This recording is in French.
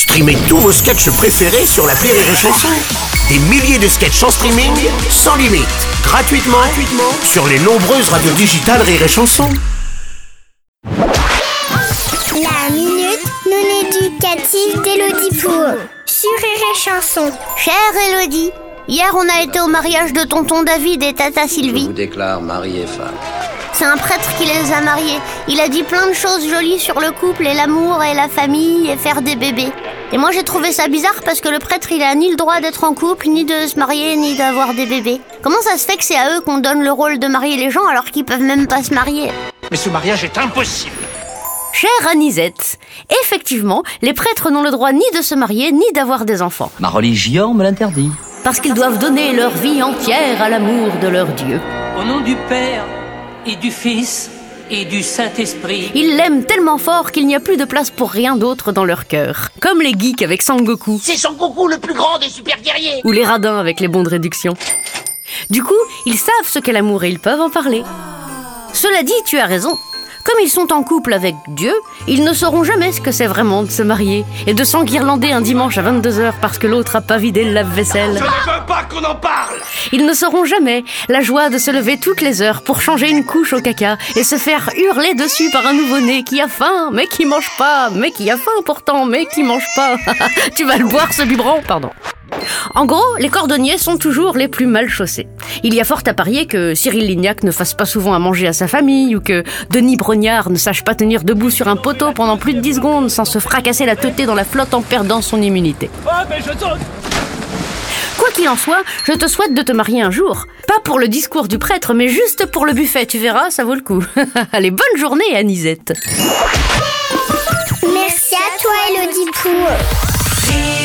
Streamez tous vos sketchs préférés sur la Rire et Chanson. Des milliers de sketchs en streaming, sans limite, gratuitement, gratuitement sur les nombreuses radios digitales Rire et Chanson. La minute non éducative d'Élodie Pour sur Rire et Chanson. Chère Elodie, hier on a été au mariage de tonton David et tata Je Sylvie. vous déclare mari et femme. C'est un prêtre qui les a mariés. Il a dit plein de choses jolies sur le couple et l'amour et la famille et faire des bébés. Et moi j'ai trouvé ça bizarre parce que le prêtre il a ni le droit d'être en couple, ni de se marier, ni d'avoir des bébés. Comment ça se fait que c'est à eux qu'on donne le rôle de marier les gens alors qu'ils peuvent même pas se marier Mais ce mariage est impossible. Chère Anisette, effectivement, les prêtres n'ont le droit ni de se marier, ni d'avoir des enfants. Ma religion me l'interdit. Parce qu'ils doivent donner leur vie entière à l'amour de leur Dieu. Au nom du Père et du Fils et du Saint-Esprit. Ils l'aiment tellement fort qu'il n'y a plus de place pour rien d'autre dans leur cœur. Comme les geeks avec Sangoku, C'est coucou le plus grand des super guerriers. ou les radins avec les bons de réduction. Du coup, ils savent ce qu'est l'amour et ils peuvent en parler. Cela dit, tu as raison. Comme ils sont en couple avec Dieu, ils ne sauront jamais ce que c'est vraiment de se marier et de s'enguirlander un dimanche à 22h parce que l'autre a pas vidé le lave-vaisselle. Je ne veux pas qu'on en parle. Ils ne sauront jamais la joie de se lever toutes les heures pour changer une couche au caca et se faire hurler dessus par un nouveau-né qui a faim, mais qui mange pas, mais qui a faim pourtant, mais qui mange pas. tu vas le boire ce biberon, pardon. En gros, les cordonniers sont toujours les plus mal chaussés. Il y a fort à parier que Cyril Lignac ne fasse pas souvent à manger à sa famille ou que Denis Brognard ne sache pas tenir debout sur un poteau pendant plus de 10 secondes sans se fracasser la teuté dans la flotte en perdant son immunité. Quoi qu'il en soit, je te souhaite de te marier un jour. Pas pour le discours du prêtre, mais juste pour le buffet, tu verras, ça vaut le coup. Allez, bonne journée, Anisette. Merci à toi, Élodie Pour